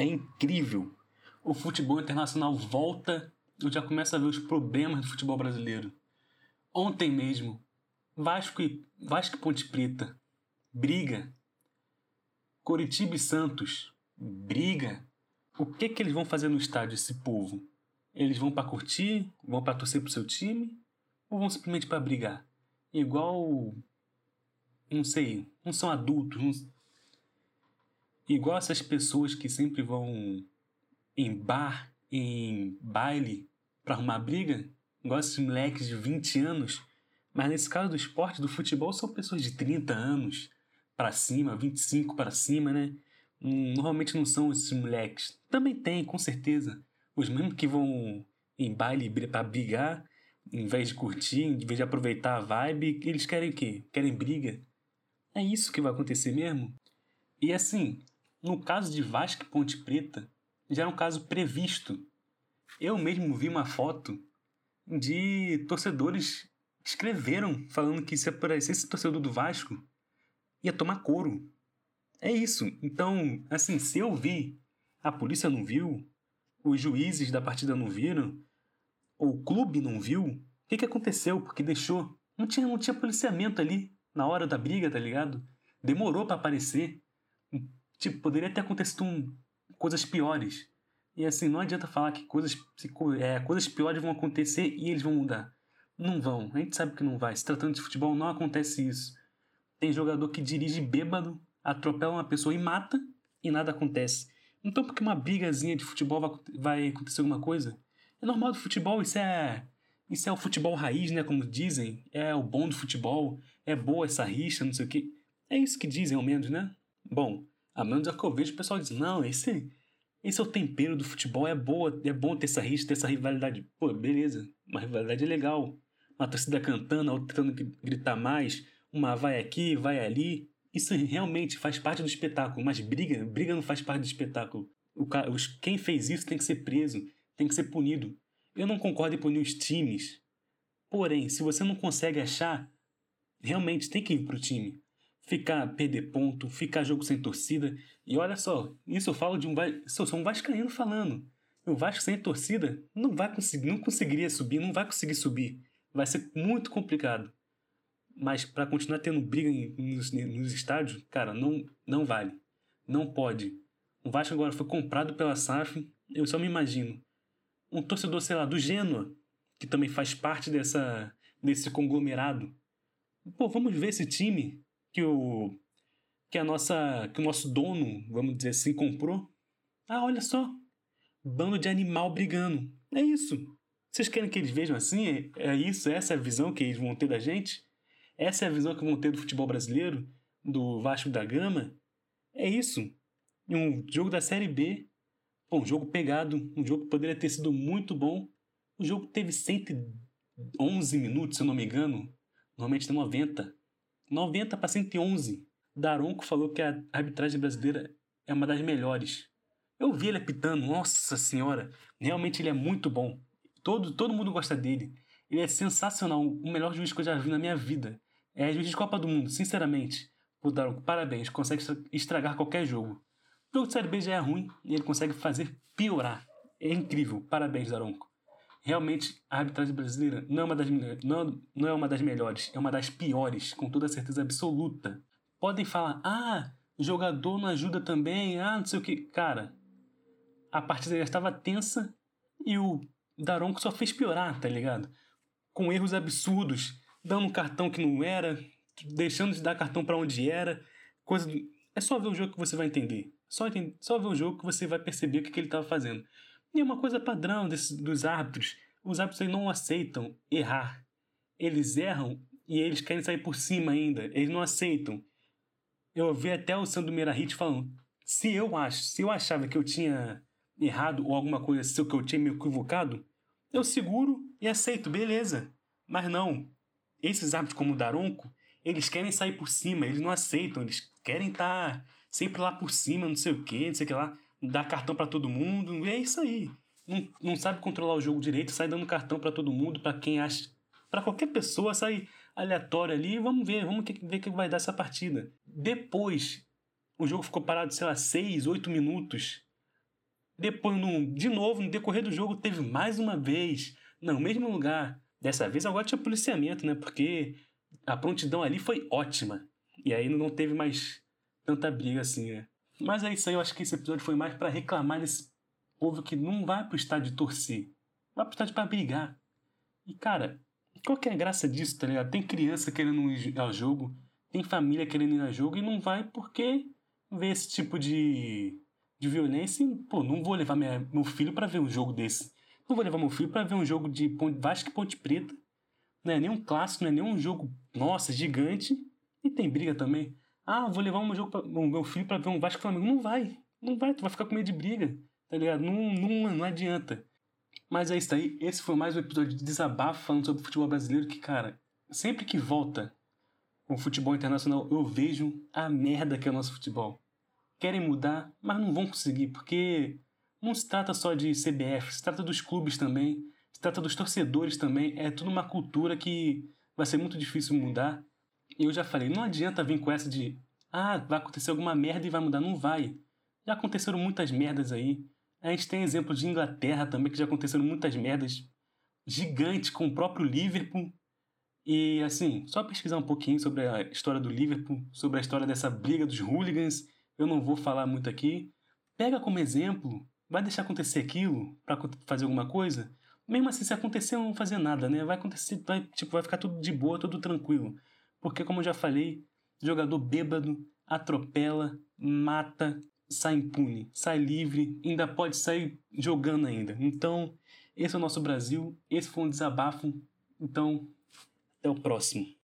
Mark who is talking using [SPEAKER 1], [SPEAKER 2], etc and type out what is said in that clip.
[SPEAKER 1] É incrível. O futebol internacional volta, eu já começo a ver os problemas do futebol brasileiro. Ontem mesmo, Vasco e Vasco Ponte Preta, briga. Coritiba e Santos, briga. O que que eles vão fazer no estádio esse povo? Eles vão para curtir, vão para torcer pro seu time ou vão simplesmente para brigar? Igual não sei, não são adultos, não... igual essas pessoas que sempre vão em bar, em baile para arrumar briga, igual esses moleques de 20 anos, mas nesse caso do esporte, do futebol, são pessoas de 30 anos para cima, 25 para cima, né? Hum, normalmente não são esses moleques. Também tem, com certeza. Os mesmos que vão em baile para brigar, em vez de curtir, em vez de aproveitar a vibe, eles querem o quê? Querem briga. É isso que vai acontecer mesmo? E assim, no caso de Vasco e Ponte Preta, já era um caso previsto. Eu mesmo vi uma foto de torcedores que escreveram falando que se aparecesse torcedor do Vasco, ia tomar couro. É isso. Então, assim, se eu vi, a polícia não viu, os juízes da partida não viram, ou o clube não viu, o que, que aconteceu? Porque deixou. Não tinha, não tinha policiamento ali na hora da briga, tá ligado? Demorou para aparecer. Tipo, poderia ter acontecido um, coisas piores. E assim, não adianta falar que coisas, é, coisas piores vão acontecer e eles vão mudar. Não vão. A gente sabe que não vai. Se tratando de futebol, não acontece isso. Tem jogador que dirige bêbado, atropela uma pessoa e mata e nada acontece. Então, porque uma brigazinha de futebol vai, vai acontecer alguma coisa? É normal do futebol, isso é isso é o futebol raiz, né? Como dizem. É o bom do futebol. É boa essa rixa, não sei o quê. É isso que dizem, ao menos, né? Bom, a menos é que eu vejo o pessoal diz, não, esse, esse é o tempero do futebol, é boa, é bom ter essa rixa, ter essa rivalidade. Pô, beleza, uma rivalidade é legal. Uma torcida cantando, a outra tentando gritar mais, uma vai aqui, vai ali. Isso realmente faz parte do espetáculo, mas briga, briga não faz parte do espetáculo. O, quem fez isso tem que ser preso, tem que ser punido. Eu não concordo em punir os times. Porém, se você não consegue achar, realmente tem que ir pro time. Ficar, perder ponto, ficar jogo sem torcida. E olha só, isso eu falo de um. Eu sou um Vascaíno falando. O Vasco sem torcida não vai conseguir, não conseguiria subir, não vai conseguir subir. Vai ser muito complicado. Mas para continuar tendo briga nos, nos estádios, cara, não, não vale. Não pode. O Vasco agora foi comprado pela SAF. Eu só me imagino um torcedor, sei lá, do Genoa, que também faz parte dessa, desse conglomerado. Pô, vamos ver esse time que o que a nossa que o nosso dono, vamos dizer assim, comprou. Ah, olha só, bando de animal brigando. É isso. Vocês querem que eles vejam assim? É, é isso, essa é a visão que eles vão ter da gente? Essa é a visão que vão ter do futebol brasileiro, do Vasco da Gama? É isso. Um jogo da Série B um jogo pegado, um jogo que poderia ter sido muito bom. O jogo teve 111 minutos, se eu não me engano. Normalmente tem 90. 90 para 111. Daronco falou que a arbitragem brasileira é uma das melhores. Eu vi ele apitando, nossa senhora, realmente ele é muito bom. Todo, todo mundo gosta dele. Ele é sensacional, o melhor juiz que eu já vi na minha vida. É juiz de Copa do Mundo, sinceramente. O Daronco, parabéns, consegue estragar qualquer jogo. O jogo de Série B já é ruim e ele consegue fazer piorar. É incrível. Parabéns, Daronco. Realmente, a arbitragem brasileira não é uma das, não, não é uma das melhores, é uma das piores, com toda certeza absoluta. Podem falar, ah, o jogador não ajuda também, ah, não sei o que. Cara, a partida já estava tensa e o Daronco só fez piorar, tá ligado? Com erros absurdos, dando um cartão que não era, deixando de dar cartão para onde era, coisa. É só ver o jogo que você vai entender. Só, só ver o jogo que você vai perceber o que, que ele estava fazendo. E é uma coisa padrão desse, dos árbitros. Os árbitros não aceitam errar. Eles erram e eles querem sair por cima ainda. Eles não aceitam. Eu ouvi até o Sandro Merahit falando: se eu acho, se eu achava que eu tinha errado ou alguma coisa, se eu tinha me equivocado, eu seguro e aceito, beleza. Mas não. Esses árbitros como o Daronco, eles querem sair por cima, eles não aceitam, eles querem estar tá sempre lá por cima, não sei o que, não sei o que lá, dá cartão para todo mundo, é isso aí. Não, não sabe controlar o jogo direito, sai dando cartão para todo mundo, para quem acha. para qualquer pessoa, sai aleatório ali, vamos ver, vamos ver o que vai dar essa partida. Depois, o jogo ficou parado, sei lá, 6, 8 minutos. Depois, no, de novo, no decorrer do jogo, teve mais uma vez, no mesmo lugar. Dessa vez agora tinha policiamento, né? Porque a prontidão ali foi ótima. E aí não teve mais tanta briga assim, né? Mas é isso aí, eu acho que esse episódio foi mais para reclamar desse povo que não vai pro estádio torcer. Vai pro estádio pra brigar. E cara, qual que é a graça disso, tá ligado? Tem criança querendo ir ao jogo, tem família querendo ir ao jogo e não vai porque vê esse tipo de, de violência e, pô, não vou levar minha, meu filho para ver um jogo desse. Não vou levar meu filho para ver um jogo de Vasco e Ponte Preta. Não é nem um clássico, não é nem jogo, nossa, gigante. E tem briga também. Ah, vou levar um jogo pra, o meu filho para ver um Vasco Flamengo. Não vai. Não vai, tu vai ficar com medo de briga. Tá ligado? Não, não, não adianta. Mas é isso aí. Esse foi mais um episódio de desabafo falando sobre o futebol brasileiro. Que, cara, sempre que volta o futebol internacional, eu vejo a merda que é o nosso futebol. Querem mudar, mas não vão conseguir, porque não se trata só de CBF, se trata dos clubes também, se trata dos torcedores também. É tudo uma cultura que vai ser muito difícil mudar. Eu já falei, não adianta vir com essa de ah, vai acontecer alguma merda e vai mudar. Não vai. Já aconteceram muitas merdas aí. A gente tem exemplo de Inglaterra também, que já aconteceram muitas merdas gigantes com o próprio Liverpool. E assim, só pesquisar um pouquinho sobre a história do Liverpool, sobre a história dessa briga dos hooligans. Eu não vou falar muito aqui. Pega como exemplo, vai deixar acontecer aquilo para fazer alguma coisa? Mesmo assim, se acontecer, não vão fazer nada, né? Vai acontecer, vai, tipo, vai ficar tudo de boa, tudo tranquilo. Porque, como eu já falei, jogador bêbado atropela, mata, sai impune, sai livre, ainda pode sair jogando ainda. Então, esse é o nosso Brasil, esse foi um desabafo. Então, até o próximo.